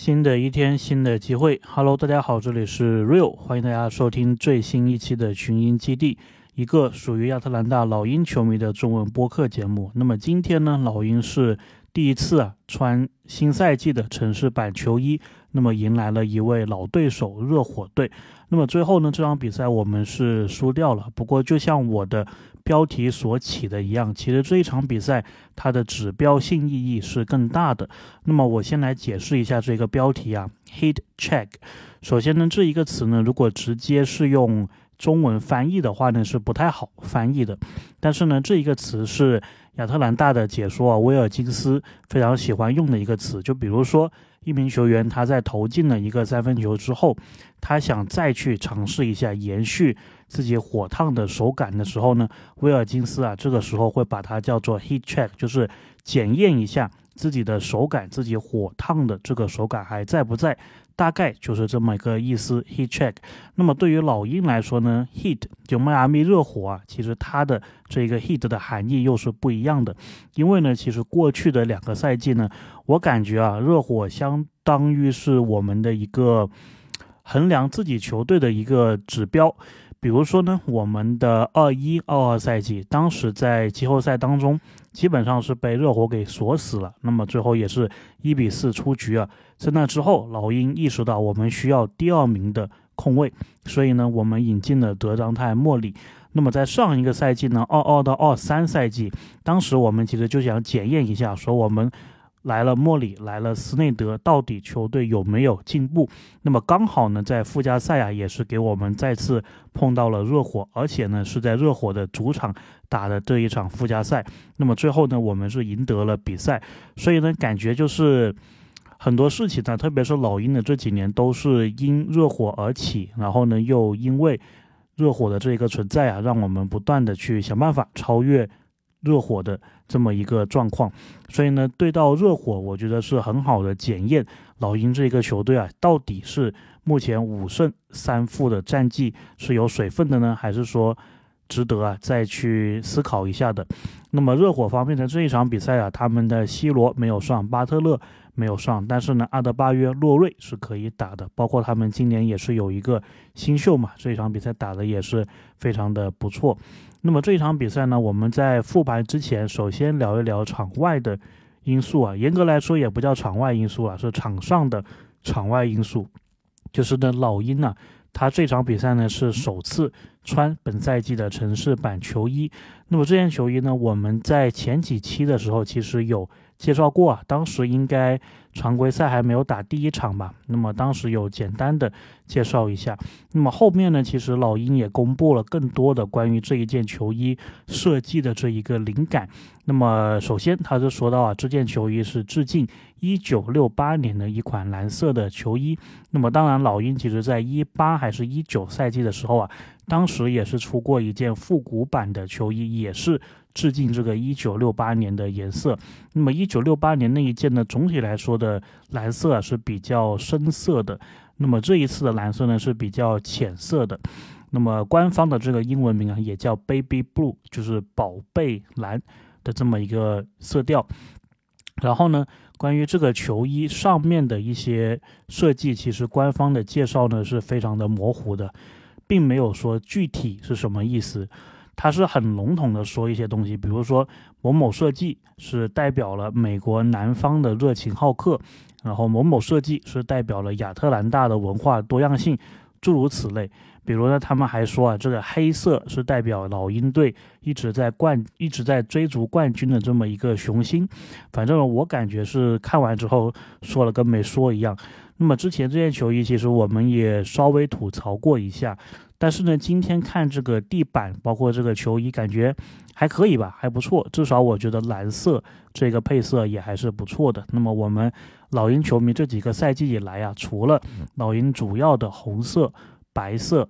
新的一天，新的机会。Hello，大家好，这里是 Real，欢迎大家收听最新一期的群英基地，一个属于亚特兰大老鹰球迷的中文播客节目。那么今天呢，老鹰是第一次啊穿新赛季的城市版球衣，那么迎来了一位老对手热火队。那么最后呢，这场比赛我们是输掉了。不过就像我的。标题所起的一样，其实这一场比赛它的指标性意义是更大的。那么我先来解释一下这个标题啊，heat check。首先呢，这一个词呢，如果直接是用中文翻译的话呢，是不太好翻译的。但是呢，这一个词是亚特兰大的解说啊，威尔金斯非常喜欢用的一个词。就比如说。一名球员他在投进了一个三分球之后，他想再去尝试一下延续自己火烫的手感的时候呢，威尔金斯啊，这个时候会把它叫做 heat check，就是检验一下自己的手感，自己火烫的这个手感还在不在。大概就是这么一个意思，heat check。那么对于老鹰来说呢，heat 就迈阿密热火啊，其实它的这个 heat 的含义又是不一样的。因为呢，其实过去的两个赛季呢，我感觉啊，热火相当于是我们的一个衡量自己球队的一个指标。比如说呢，我们的二一二二赛季，当时在季后赛当中，基本上是被热火给锁死了。那么最后也是一比四出局啊。在那之后，老鹰意识到我们需要第二名的控卫，所以呢，我们引进了德章泰·莫里。那么在上一个赛季呢，二二到二三赛季，当时我们其实就想检验一下，说我们。来了莫里，来了斯内德，到底球队有没有进步？那么刚好呢，在附加赛啊，也是给我们再次碰到了热火，而且呢是在热火的主场打的这一场附加赛。那么最后呢，我们是赢得了比赛，所以呢，感觉就是很多事情呢，特别是老鹰的这几年都是因热火而起，然后呢又因为热火的这一个存在啊，让我们不断的去想办法超越。热火的这么一个状况，所以呢，对到热火，我觉得是很好的检验老鹰这个球队啊，到底是目前五胜三负的战绩是有水分的呢，还是说值得啊再去思考一下的？那么热火方面的这一场比赛啊，他们的 C 罗没有上，巴特勒没有上，但是呢，阿德巴约、洛瑞是可以打的，包括他们今年也是有一个新秀嘛，这一场比赛打的也是非常的不错。那么这一场比赛呢，我们在复盘之前，首先聊一聊场外的因素啊。严格来说，也不叫场外因素啊，是场上的场外因素。就是呢，老鹰呢，他这场比赛呢是首次穿本赛季的城市版球衣。那么这件球衣呢，我们在前几期的时候其实有。介绍过啊，当时应该常规赛还没有打第一场吧？那么当时有简单的介绍一下。那么后面呢，其实老鹰也公布了更多的关于这一件球衣设计的这一个灵感。那么首先他就说到啊，这件球衣是致敬一九六八年的一款蓝色的球衣。那么当然，老鹰其实在一八还是一九赛季的时候啊，当时也是出过一件复古版的球衣，也是。致敬这个一九六八年的颜色，那么一九六八年那一件呢，总体来说的蓝色啊是比较深色的，那么这一次的蓝色呢是比较浅色的，那么官方的这个英文名啊也叫 Baby Blue，就是宝贝蓝的这么一个色调。然后呢，关于这个球衣上面的一些设计，其实官方的介绍呢是非常的模糊的，并没有说具体是什么意思。他是很笼统的说一些东西，比如说某某设计是代表了美国南方的热情好客，然后某某设计是代表了亚特兰大的文化多样性，诸如此类。比如呢，他们还说啊，这个黑色是代表老鹰队一直在冠一直在追逐冠军的这么一个雄心。反正我感觉是看完之后说了跟没说一样。那么之前这件球衣其实我们也稍微吐槽过一下。但是呢，今天看这个地板，包括这个球衣，感觉还可以吧，还不错。至少我觉得蓝色这个配色也还是不错的。那么我们老鹰球迷这几个赛季以来啊，除了老鹰主要的红色、白色、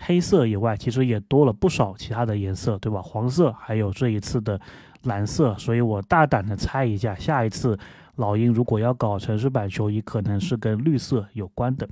黑色以外，其实也多了不少其他的颜色，对吧？黄色，还有这一次的蓝色。所以我大胆的猜一下，下一次老鹰如果要搞城市版球衣，可能是跟绿色有关的。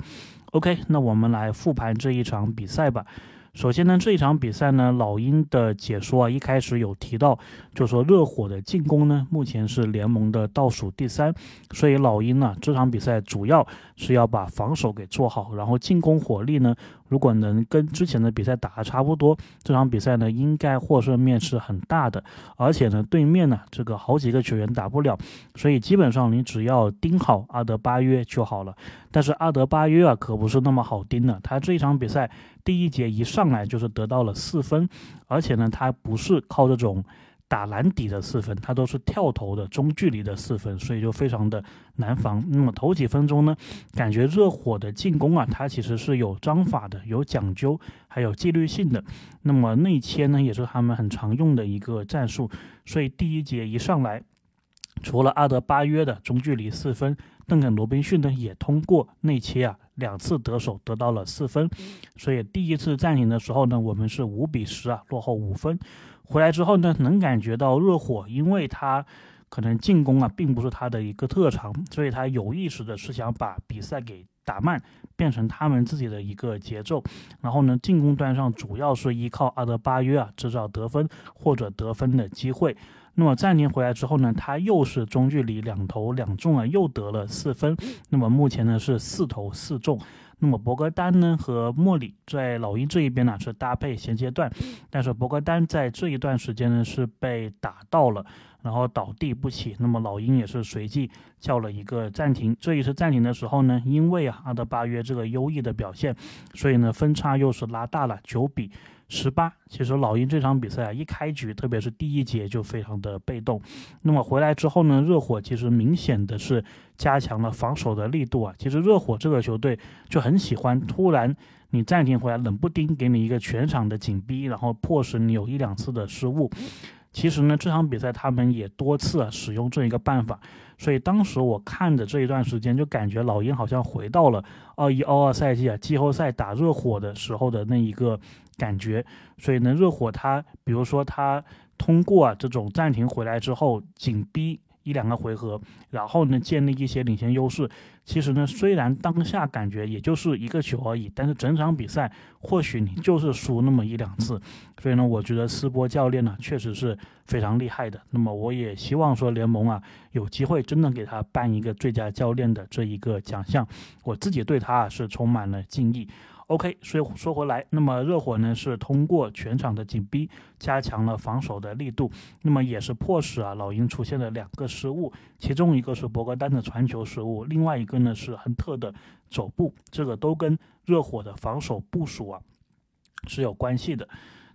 OK，那我们来复盘这一场比赛吧。首先呢，这一场比赛呢，老鹰的解说啊，一开始有提到，就说热火的进攻呢，目前是联盟的倒数第三，所以老鹰呢，这场比赛主要是要把防守给做好，然后进攻火力呢。如果能跟之前的比赛打得差不多，这场比赛呢应该获胜面是很大的。而且呢，对面呢这个好几个球员打不了，所以基本上你只要盯好阿德巴约就好了。但是阿德巴约啊可不是那么好盯的，他这一场比赛第一节一上来就是得到了四分，而且呢他不是靠这种。打篮底的四分，他都是跳投的中距离的四分，所以就非常的难防。那么头几分钟呢，感觉热火的进攻啊，它其实是有章法的，有讲究，还有纪律性的。那么内切呢，也是他们很常用的一个战术。所以第一节一上来，除了阿德巴约的中距离四分，邓肯罗宾逊呢也通过内切啊两次得手得到了四分。所以第一次暂停的时候呢，我们是五比十啊落后五分。回来之后呢，能感觉到热火，因为他可能进攻啊，并不是他的一个特长，所以他有意识的是想把比赛给打慢，变成他们自己的一个节奏。然后呢，进攻端上主要是依靠阿德巴约啊制造得分或者得分的机会。那么暂停回来之后呢，他又是中距离两投两中啊，又得了四分。那么目前呢是四投四中。那么博格丹呢和莫里在老鹰这一边呢是搭配衔接段，但是博格丹在这一段时间呢是被打到了，然后倒地不起。那么老鹰也是随即叫了一个暂停。这一次暂停的时候呢，因为啊阿德巴约这个优异的表现，所以呢分差又是拉大了九比。十八，其实老鹰这场比赛啊，一开局，特别是第一节就非常的被动。那么回来之后呢，热火其实明显的是加强了防守的力度啊。其实热火这个球队就很喜欢突然你暂停回来，冷不丁给你一个全场的紧逼，然后迫使你有一两次的失误。其实呢，这场比赛他们也多次啊使用这一个办法。所以当时我看的这一段时间，就感觉老鹰好像回到了二一、二二赛季啊季后赛打热火的时候的那一个。感觉，所以呢，热火他，比如说他通过啊这种暂停回来之后，紧逼一两个回合，然后呢建立一些领先优势。其实呢，虽然当下感觉也就是一个球而已，但是整场比赛或许你就是输那么一两次。所以呢，我觉得斯波教练呢确实是非常厉害的。那么我也希望说联盟啊有机会真的给他颁一个最佳教练的这一个奖项。我自己对他啊是充满了敬意。OK，所以说回来，那么热火呢是通过全场的紧逼，加强了防守的力度，那么也是迫使啊老鹰出现了两个失误，其中一个是博格丹的传球失误，另外一个呢是亨特的走步，这个都跟热火的防守部署啊是有关系的。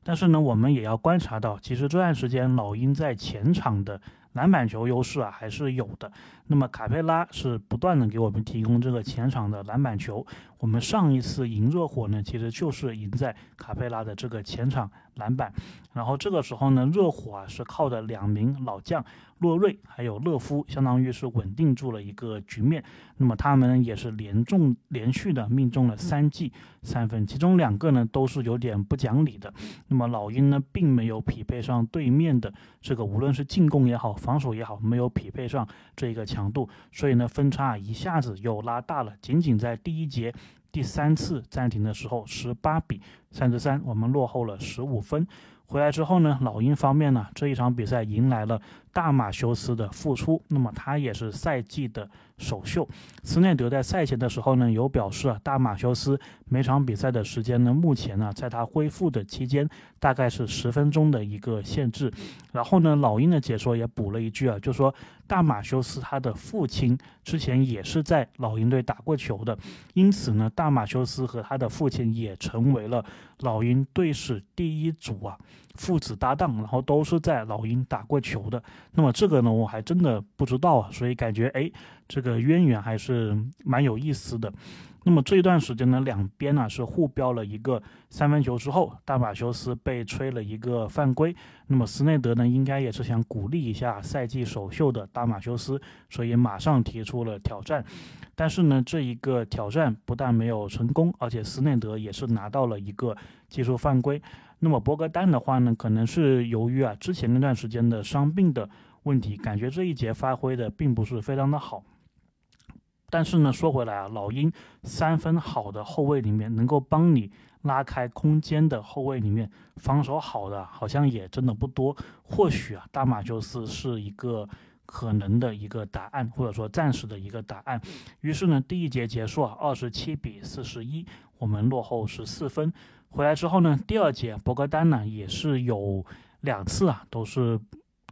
但是呢，我们也要观察到，其实这段时间老鹰在前场的。篮板球优势啊还是有的，那么卡佩拉是不断的给我们提供这个前场的篮板球。我们上一次赢热火呢，其实就是赢在卡佩拉的这个前场篮板。然后这个时候呢，热火啊是靠着两名老将洛瑞还有勒夫，相当于是稳定住了一个局面。那么他们也是连中连续的命中了三记三分，其中两个呢都是有点不讲理的。那么老鹰呢并没有匹配上对面的这个，无论是进攻也好。防守也好，没有匹配上这一个强度，所以呢，分差一下子又拉大了。仅仅在第一节第三次暂停的时候，十八比三十三，我们落后了十五分。回来之后呢，老鹰方面呢，这一场比赛迎来了大马修斯的复出，那么他也是赛季的。首秀，斯内德在赛前的时候呢，有表示啊，大马修斯每场比赛的时间呢，目前呢，在他恢复的期间，大概是十分钟的一个限制。然后呢，老鹰的解说也补了一句啊，就说大马修斯他的父亲之前也是在老鹰队打过球的，因此呢，大马修斯和他的父亲也成为了老鹰队史第一组啊。父子搭档，然后都是在老鹰打过球的。那么这个呢，我还真的不知道啊，所以感觉哎，这个渊源还是蛮有意思的。那么这一段时间呢，两边呢是互飙了一个三分球之后，大马修斯被吹了一个犯规。那么斯内德呢，应该也是想鼓励一下赛季首秀的大马修斯，所以马上提出了挑战。但是呢，这一个挑战不但没有成功，而且斯内德也是拿到了一个技术犯规。那么博格丹的话呢，可能是由于啊之前那段时间的伤病的问题，感觉这一节发挥的并不是非常的好。但是呢，说回来啊，老鹰三分好的后卫里面，能够帮你拉开空间的后卫里面，防守好的好像也真的不多。或许啊，大马修斯是一个可能的一个答案，或者说暂时的一个答案。于是呢，第一节结束啊，二十七比四十一，我们落后十四分。回来之后呢，第二节博格丹呢也是有两次啊，都是。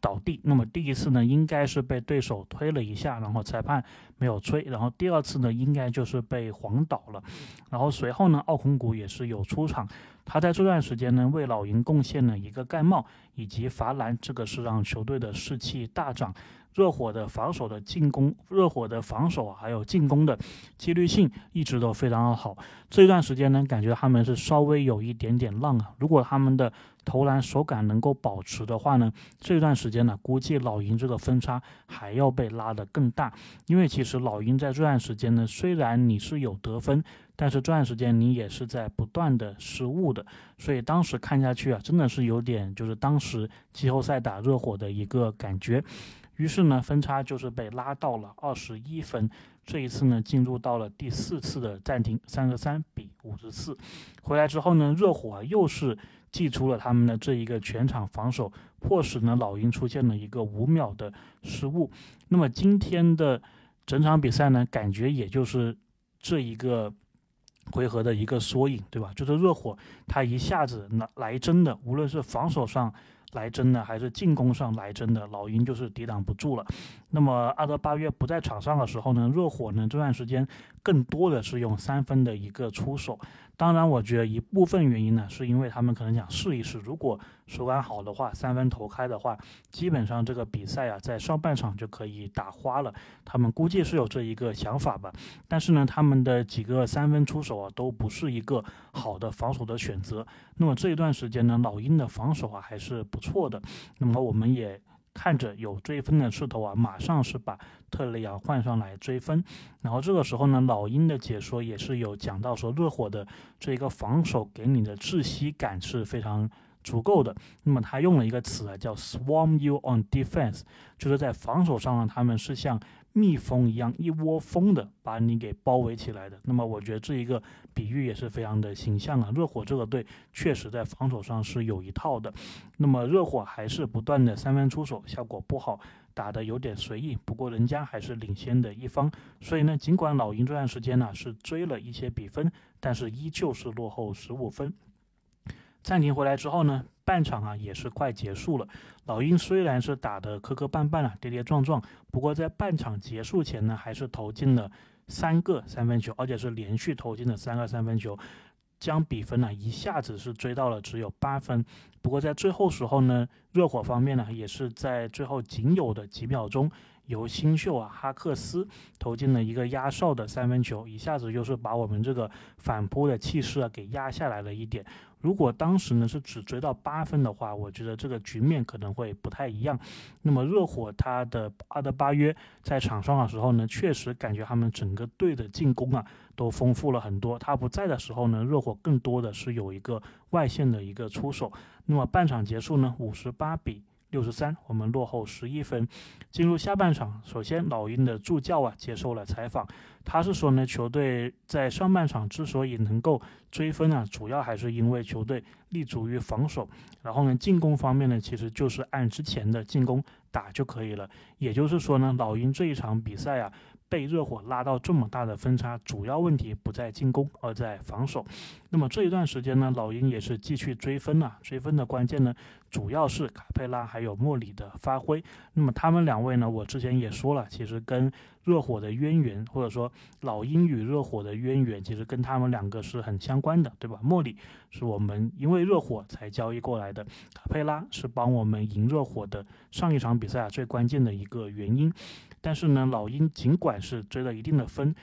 倒地，那么第一次呢，应该是被对手推了一下，然后裁判没有吹，然后第二次呢，应该就是被晃倒了，然后随后呢，奥孔古也是有出场，他在这段时间呢，为老鹰贡献了一个盖帽以及罚篮，这个是让球队的士气大涨。热火的防守的进攻，热火的防守啊，还有进攻的纪律性一直都非常的好。这段时间呢，感觉他们是稍微有一点点浪啊。如果他们的投篮手感能够保持的话呢，这段时间呢，估计老鹰这个分差还要被拉得更大。因为其实老鹰在这段时间呢，虽然你是有得分，但是这段时间你也是在不断的失误的。所以当时看下去啊，真的是有点就是当时季后赛打热火的一个感觉。于是呢，分差就是被拉到了二十一分。这一次呢，进入到了第四次的暂停，三十三比五十四。回来之后呢，热火啊又是祭出了他们的这一个全场防守，迫使呢老鹰出现了一个五秒的失误。那么今天的整场比赛呢，感觉也就是这一个回合的一个缩影，对吧？就是热火他一下子来来真的，无论是防守上。来真的还是进攻上来真的，老鹰就是抵挡不住了。那么阿德巴约不在场上的时候呢，热火呢这段时间更多的是用三分的一个出手。当然，我觉得一部分原因呢，是因为他们可能想试一试，如果手感好的话，三分投开的话，基本上这个比赛啊，在上半场就可以打花了。他们估计是有这一个想法吧。但是呢，他们的几个三分出手啊，都不是一个好的防守的选择。那么这一段时间呢，老鹰的防守啊还是不错的。那么我们也。看着有追分的势头啊，马上是把特雷杨换上来追分。然后这个时候呢，老鹰的解说也是有讲到说，热火的这一个防守给你的窒息感是非常足够的。那么他用了一个词啊，叫 “swarm you on defense”，就是在防守上呢，他们是像。蜜蜂一样一窝蜂的把你给包围起来的，那么我觉得这一个比喻也是非常的形象啊。热火这个队确实在防守上是有一套的，那么热火还是不断的三分出手，效果不好，打的有点随意。不过人家还是领先的一方，所以呢，尽管老鹰这段时间呢是追了一些比分，但是依旧是落后十五分。暂停回来之后呢，半场啊也是快结束了。老鹰虽然是打的磕磕绊绊啊，跌跌撞撞，不过在半场结束前呢，还是投进了三个三分球，而且是连续投进了三个三分球，将比分呢一下子是追到了只有八分。不过在最后时候呢，热火方面呢也是在最后仅有的几秒钟。由新秀啊哈克斯投进了一个压哨的三分球，一下子就是把我们这个反扑的气势啊给压下来了一点。如果当时呢是只追到八分的话，我觉得这个局面可能会不太一样。那么热火他的阿德巴约在场上的时候呢，确实感觉他们整个队的进攻啊都丰富了很多。他不在的时候呢，热火更多的是有一个外线的一个出手。那么半场结束呢，五十八比。六十三，我们落后十一分。进入下半场，首先老鹰的助教啊接受了采访，他是说呢，球队在上半场之所以能够追分啊，主要还是因为球队立足于防守，然后呢，进攻方面呢，其实就是按之前的进攻打就可以了。也就是说呢，老鹰这一场比赛啊。被热火拉到这么大的分差，主要问题不在进攻，而在防守。那么这一段时间呢，老鹰也是继续追分了。追分的关键呢，主要是卡佩拉还有莫里的发挥。那么他们两位呢，我之前也说了，其实跟热火的渊源，或者说老鹰与热火的渊源，其实跟他们两个是很相关的，对吧？莫里是我们因为热火才交易过来的，卡佩拉是帮我们赢热火的上一场比赛啊最关键的一个原因。但是呢，老鹰尽管是追了一定的分，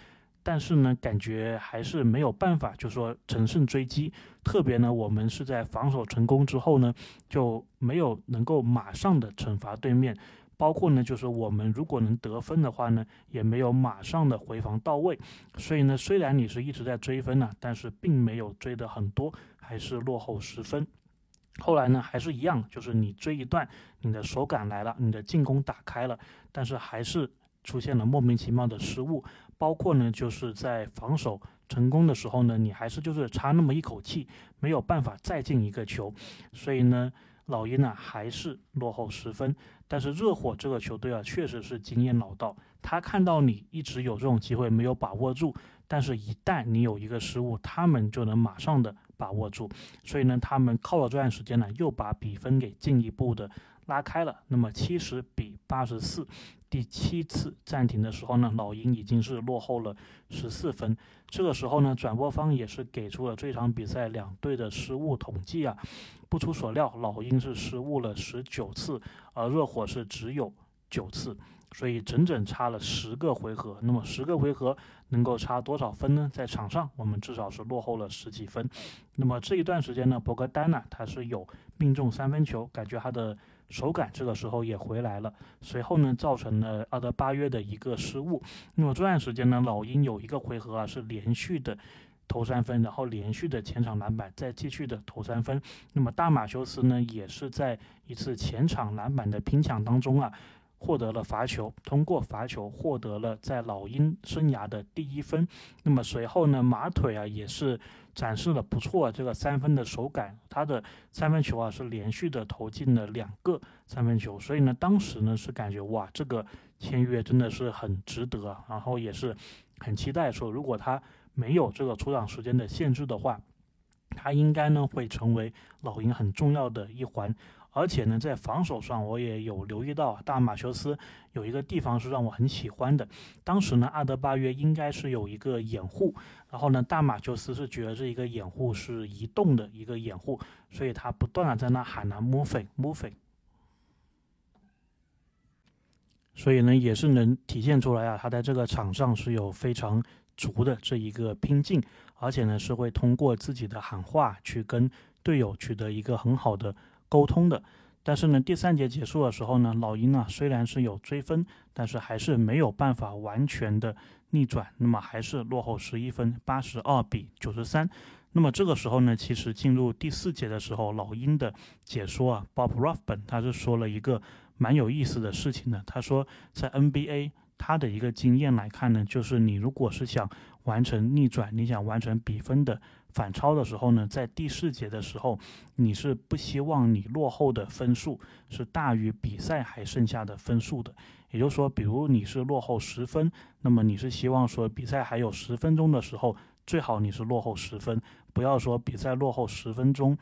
但是呢，感觉还是没有办法，就说乘胜追击。特别呢，我们是在防守成功之后呢，就没有能够马上的惩罚对面，包括呢，就是我们如果能得分的话呢，也没有马上的回防到位。所以呢，虽然你是一直在追分呢，但是并没有追的很多，还是落后十分。后来呢，还是一样，就是你追一段，你的手感来了，你的进攻打开了，但是还是出现了莫名其妙的失误，包括呢就是在防守成功的时候呢，你还是就是差那么一口气，没有办法再进一个球，所以呢。老鹰呢还是落后十分，但是热火这个球队啊确实是经验老道，他看到你一直有这种机会没有把握住，但是一旦你有一个失误，他们就能马上的把握住，所以呢，他们靠了这段时间呢，又把比分给进一步的拉开了，那么七十比八十四。第七次暂停的时候呢，老鹰已经是落后了十四分。这个时候呢，转播方也是给出了这场比赛两队的失误统计啊。不出所料，老鹰是失误了十九次，而热火是只有九次，所以整整差了十个回合。那么十个回合能够差多少分呢？在场上，我们至少是落后了十几分。那么这一段时间呢，博格丹呢，他是有命中三分球，感觉他的。手感这个时候也回来了，随后呢，造成了阿德巴约的一个失误。那么这段时间呢，老鹰有一个回合啊是连续的投三分，然后连续的前场篮板，再继续的投三分。那么大马修斯呢，也是在一次前场篮板的拼抢当中啊。获得了罚球，通过罚球获得了在老鹰生涯的第一分。那么随后呢，马腿啊也是展示了不错这个三分的手感，他的三分球啊是连续的投进了两个三分球。所以呢，当时呢是感觉哇，这个签约真的是很值得，然后也是很期待说，如果他没有这个出场时间的限制的话，他应该呢会成为老鹰很重要的一环。而且呢，在防守上，我也有留意到大马修斯有一个地方是让我很喜欢的。当时呢，阿德巴约应该是有一个掩护，然后呢，大马修斯是觉得这一个掩护是移动的一个掩护，所以他不断的在那喊呢 “move move”，所以呢，也是能体现出来啊，他在这个场上是有非常足的这一个拼劲，而且呢，是会通过自己的喊话去跟队友取得一个很好的。沟通的，但是呢，第三节结束的时候呢，老鹰啊虽然是有追分，但是还是没有办法完全的逆转，那么还是落后十一分，八十二比九十三。那么这个时候呢，其实进入第四节的时候，老鹰的解说啊，Bob Ruffin 他是说了一个蛮有意思的事情的，他说在 NBA。他的一个经验来看呢，就是你如果是想完成逆转，你想完成比分的反超的时候呢，在第四节的时候，你是不希望你落后的分数是大于比赛还剩下的分数的。也就是说，比如你是落后十分，那么你是希望说比赛还有十分钟的时候，最好你是落后十分，不要说比赛落后十分钟。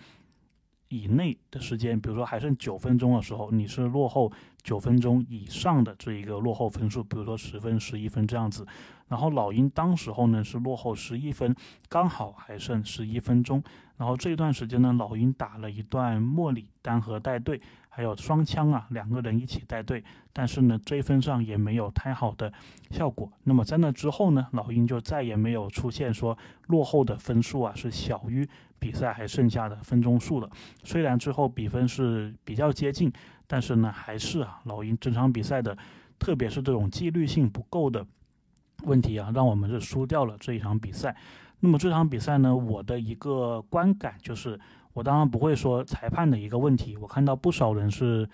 以内的时间，比如说还剩九分钟的时候，你是落后九分钟以上的这一个落后分数，比如说十分、十一分这样子。然后老鹰当时候呢是落后十一分，刚好还剩十一分钟。然后这一段时间呢，老鹰打了一段莫里单核带队，还有双枪啊，两个人一起带队，但是呢追分上也没有太好的效果。那么在那之后呢，老鹰就再也没有出现说落后的分数啊是小于比赛还剩下的分钟数了。虽然最后比分是比较接近，但是呢还是啊老鹰整场比赛的，特别是这种纪律性不够的问题啊，让我们是输掉了这一场比赛。那么这场比赛呢，我的一个观感就是，我当然不会说裁判的一个问题。我看到不少人是，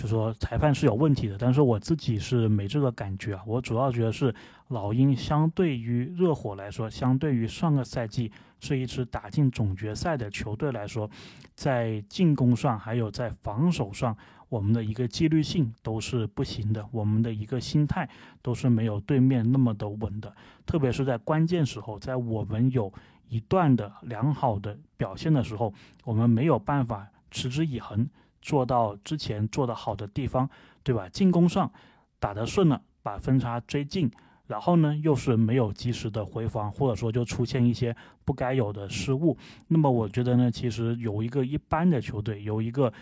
就说裁判是有问题的，但是我自己是没这个感觉啊。我主要觉得是老鹰相对于热火来说，相对于上个赛季是一支打进总决赛的球队来说，在进攻上还有在防守上。我们的一个纪律性都是不行的，我们的一个心态都是没有对面那么的稳的，特别是在关键时候，在我们有一段的良好的表现的时候，我们没有办法持之以恒做到之前做的好的地方，对吧？进攻上打得顺了，把分差追进，然后呢又是没有及时的回防，或者说就出现一些不该有的失误。那么我觉得呢，其实有一个一般的球队，有一个。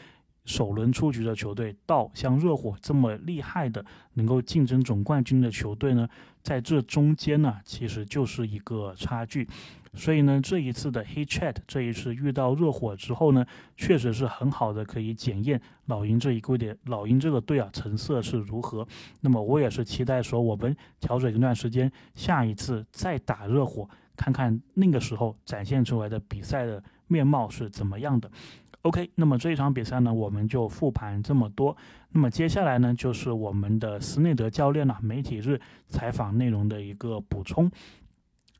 首轮出局的球队到像热火这么厉害的能够竞争总冠军的球队呢，在这中间呢，其实就是一个差距。所以呢，这一次的 He Chat 这一次遇到热火之后呢，确实是很好的可以检验老鹰这一个点，老鹰这个队啊成色是如何。那么我也是期待说，我们调整一段时间，下一次再打热火，看看那个时候展现出来的比赛的面貌是怎么样的。OK，那么这一场比赛呢，我们就复盘这么多。那么接下来呢，就是我们的斯内德教练呢媒体日采访内容的一个补充。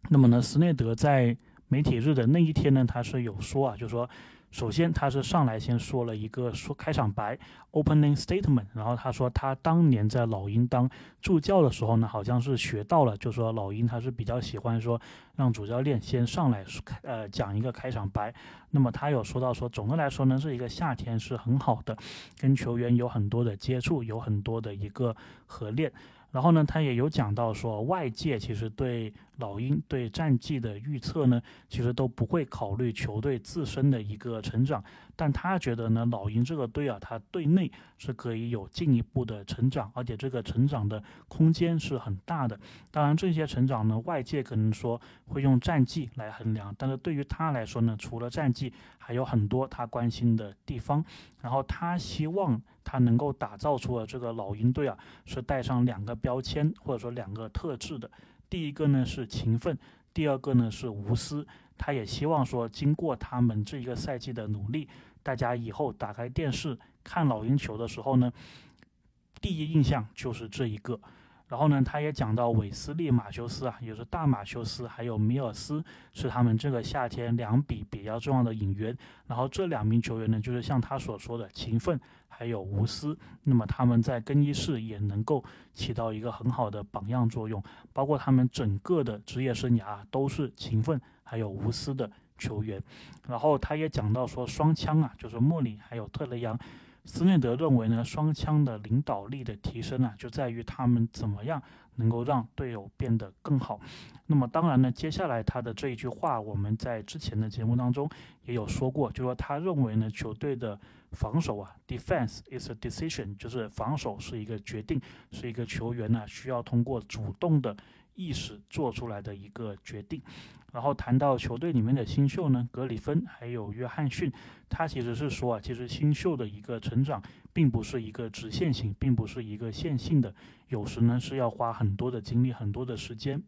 那么呢，斯内德在媒体日的那一天呢，他是有说啊，就说。首先，他是上来先说了一个说开场白，opening statement。然后他说，他当年在老鹰当助教的时候呢，好像是学到了，就说老鹰他是比较喜欢说让主教练先上来呃讲一个开场白。那么他有说到说，总的来说呢，这一个夏天是很好的，跟球员有很多的接触，有很多的一个合练。然后呢，他也有讲到说，外界其实对老鹰对战绩的预测呢，其实都不会考虑球队自身的一个成长，但他觉得呢，老鹰这个队啊，他队内是可以有进一步的成长，而且这个成长的空间是很大的。当然，这些成长呢，外界可能说会用战绩来衡量，但是对于他来说呢，除了战绩，还有很多他关心的地方。然后他希望。他能够打造出了这个老鹰队啊，是带上两个标签或者说两个特质的。第一个呢是勤奋，第二个呢是无私。他也希望说，经过他们这一个赛季的努力，大家以后打开电视看老鹰球的时候呢，第一印象就是这一个。然后呢，他也讲到韦斯利·马修斯啊，也就是大马修斯，还有米尔斯，是他们这个夏天两笔比较重要的引援。然后这两名球员呢，就是像他所说的勤奋还有无私。那么他们在更衣室也能够起到一个很好的榜样作用，包括他们整个的职业生涯都是勤奋还有无私的球员。然后他也讲到说，双枪啊，就是莫里还有特雷杨。斯内德认为呢，双枪的领导力的提升啊，就在于他们怎么样能够让队友变得更好。那么当然呢，接下来他的这一句话，我们在之前的节目当中也有说过，就说他认为呢，球队的防守啊，defense is a decision，就是防守是一个决定，是一个球员呢需要通过主动的。意识做出来的一个决定，然后谈到球队里面的新秀呢，格里芬还有约翰逊，他其实是说啊，其实新秀的一个成长并不是一个直线型，并不是一个线性的，有时呢是要花很多的精力，很多的时间。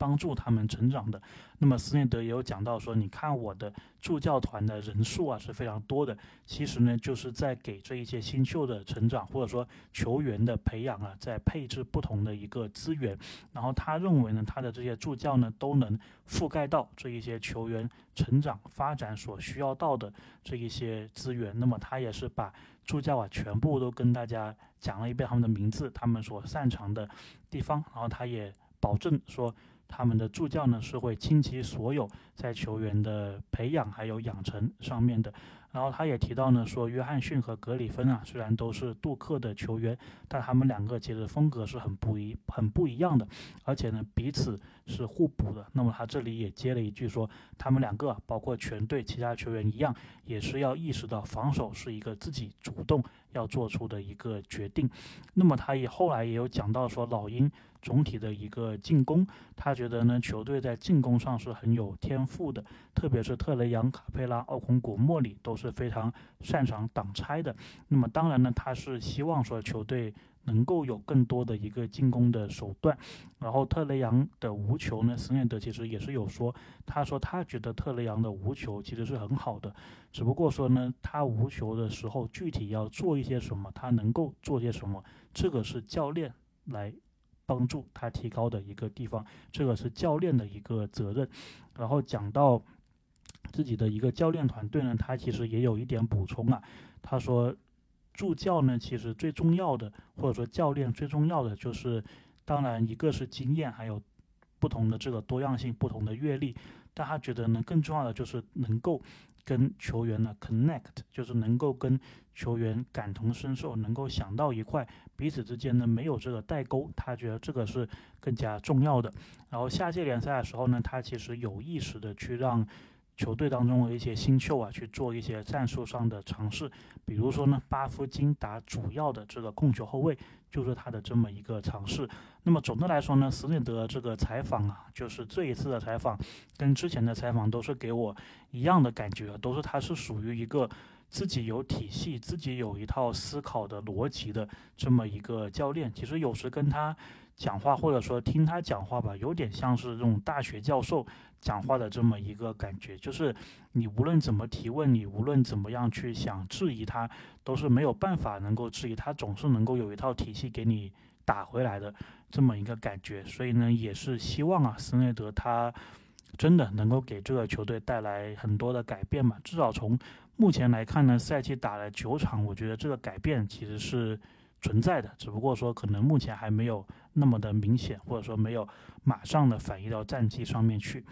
帮助他们成长的。那么斯内德也有讲到说，你看我的助教团的人数啊是非常多的。其实呢，就是在给这一些新秀的成长，或者说球员的培养啊，在配置不同的一个资源。然后他认为呢，他的这些助教呢，都能覆盖到这一些球员成长发展所需要到的这一些资源。那么他也是把助教啊全部都跟大家讲了一遍他们的名字，他们所擅长的地方。然后他也保证说。他们的助教呢是会倾其所有在球员的培养还有养成上面的。然后他也提到呢，说约翰逊和格里芬啊，虽然都是杜克的球员，但他们两个其实风格是很不一很不一样的，而且呢彼此是互补的。那么他这里也接了一句说，他们两个包括全队其他球员一样，也是要意识到防守是一个自己主动要做出的一个决定。那么他也后来也有讲到说，老鹰总体的一个进攻，他觉得呢球队在进攻上是很有天赋的，特别是特雷杨、卡佩拉、奥孔古、莫里都。是非常擅长挡拆的。那么当然呢，他是希望说球队能够有更多的一个进攻的手段。然后特雷杨的无球呢，斯内德其实也是有说，他说他觉得特雷杨的无球其实是很好的，只不过说呢，他无球的时候具体要做一些什么，他能够做些什么，这个是教练来帮助他提高的一个地方，这个是教练的一个责任。然后讲到。自己的一个教练团队呢，他其实也有一点补充啊。他说，助教呢，其实最重要的，或者说教练最重要的就是，当然一个是经验，还有不同的这个多样性、不同的阅历。但他觉得呢，更重要的就是能够跟球员呢 connect，就是能够跟球员感同身受，能够想到一块，彼此之间呢没有这个代沟。他觉得这个是更加重要的。然后下届联赛的时候呢，他其实有意识的去让。球队当中的一些新秀啊，去做一些战术上的尝试，比如说呢，巴夫金打主要的这个控球后卫，就是他的这么一个尝试。那么总的来说呢，斯内德这个采访啊，就是这一次的采访跟之前的采访都是给我一样的感觉，都是他是属于一个自己有体系、自己有一套思考的逻辑的这么一个教练。其实有时跟他讲话，或者说听他讲话吧，有点像是这种大学教授讲话的这么一个感觉。就是你无论怎么提问，你无论怎么样去想质疑他，都是没有办法能够质疑他，总是能够有一套体系给你打回来的这么一个感觉。所以呢，也是希望啊，斯内德他。真的能够给这个球队带来很多的改变嘛？至少从目前来看呢，赛季打了九场，我觉得这个改变其实是存在的，只不过说可能目前还没有那么的明显，或者说没有马上的反映到战绩上面去。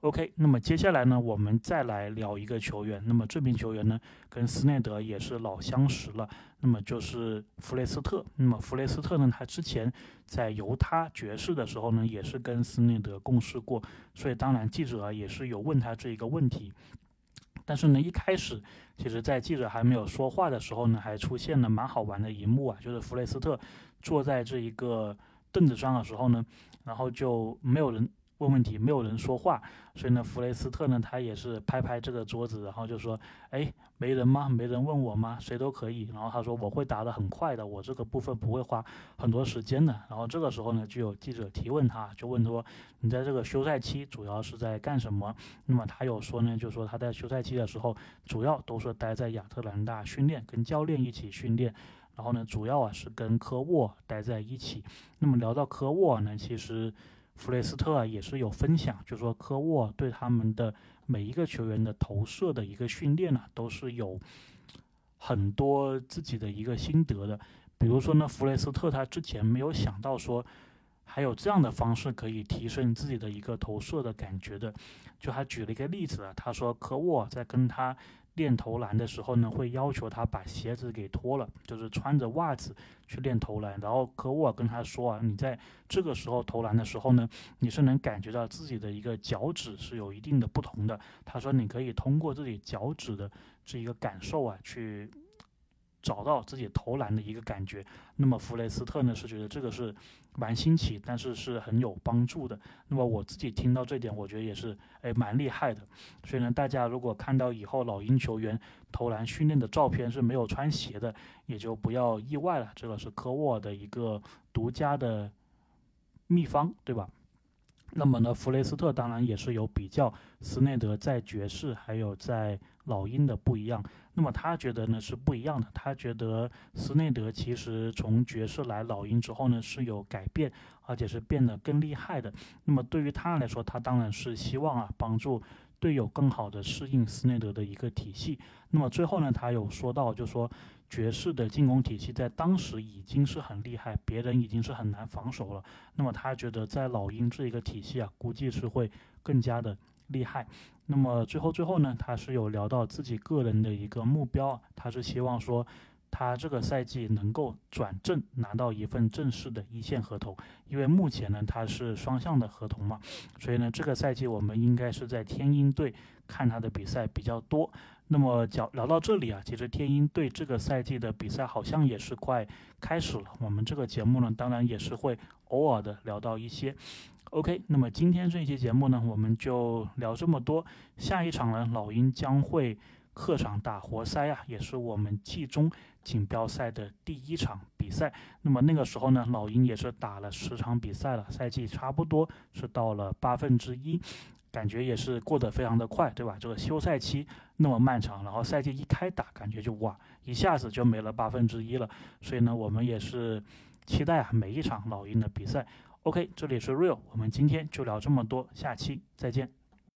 OK，那么接下来呢，我们再来聊一个球员。那么这名球员呢，跟斯内德也是老相识了。那么就是弗雷斯特。那么弗雷斯特呢，他之前在犹他爵士的时候呢，也是跟斯内德共事过。所以当然记者也是有问他这一个问题。但是呢，一开始其实，在记者还没有说话的时候呢，还出现了蛮好玩的一幕啊，就是弗雷斯特坐在这一个凳子上的时候呢，然后就没有人。问问题，没有人说话，所以呢，弗雷斯特呢，他也是拍拍这个桌子，然后就说：“哎，没人吗？没人问我吗？谁都可以。”然后他说：“我会答得很快的，我这个部分不会花很多时间的。”然后这个时候呢，就有记者提问他，就问说：“你在这个休赛期主要是在干什么？”那么他有说呢，就说他在休赛期的时候，主要都是待在亚特兰大训练，跟教练一起训练，然后呢，主要啊是跟科沃待在一起。那么聊到科沃呢，其实。弗雷斯特也是有分享，就说科沃对他们的每一个球员的投射的一个训练呢，都是有很多自己的一个心得的。比如说呢，弗雷斯特他之前没有想到说还有这样的方式可以提升自己的一个投射的感觉的。就他举了一个例子啊，他说科沃在跟他。练投篮的时候呢，会要求他把鞋子给脱了，就是穿着袜子去练投篮。然后科沃尔跟他说啊，你在这个时候投篮的时候呢，你是能感觉到自己的一个脚趾是有一定的不同的。他说你可以通过自己脚趾的这一个感受啊，去。找到自己投篮的一个感觉，那么弗雷斯特呢是觉得这个是蛮新奇，但是是很有帮助的。那么我自己听到这点，我觉得也是哎蛮厉害的。所以呢，大家如果看到以后老鹰球员投篮训练的照片是没有穿鞋的，也就不要意外了。这个是科沃的一个独家的秘方，对吧？那么呢，弗雷斯特当然也是有比较斯内德在爵士还有在老鹰的不一样。那么他觉得呢是不一样的，他觉得斯内德其实从爵士来老鹰之后呢是有改变，而且是变得更厉害的。那么对于他来说，他当然是希望啊帮助队友更好的适应斯内德的一个体系。那么最后呢，他有说到，就说。爵士的进攻体系在当时已经是很厉害，别人已经是很难防守了。那么他觉得在老鹰这一个体系啊，估计是会更加的厉害。那么最后最后呢，他是有聊到自己个人的一个目标，他是希望说他这个赛季能够转正，拿到一份正式的一线合同。因为目前呢他是双向的合同嘛，所以呢这个赛季我们应该是在天鹰队看他的比赛比较多。那么讲聊到这里啊，其实天鹰队这个赛季的比赛好像也是快开始了。我们这个节目呢，当然也是会偶尔的聊到一些。OK，那么今天这一期节目呢，我们就聊这么多。下一场呢，老鹰将会客场打活塞啊，也是我们季中锦标赛的第一场比赛。那么那个时候呢，老鹰也是打了十场比赛了，赛季差不多是到了八分之一。感觉也是过得非常的快，对吧？这个休赛期那么漫长，然后赛季一开打，感觉就哇，一下子就没了八分之一了。所以呢，我们也是期待啊每一场老鹰的比赛。OK，这里是 Real，我们今天就聊这么多，下期再见。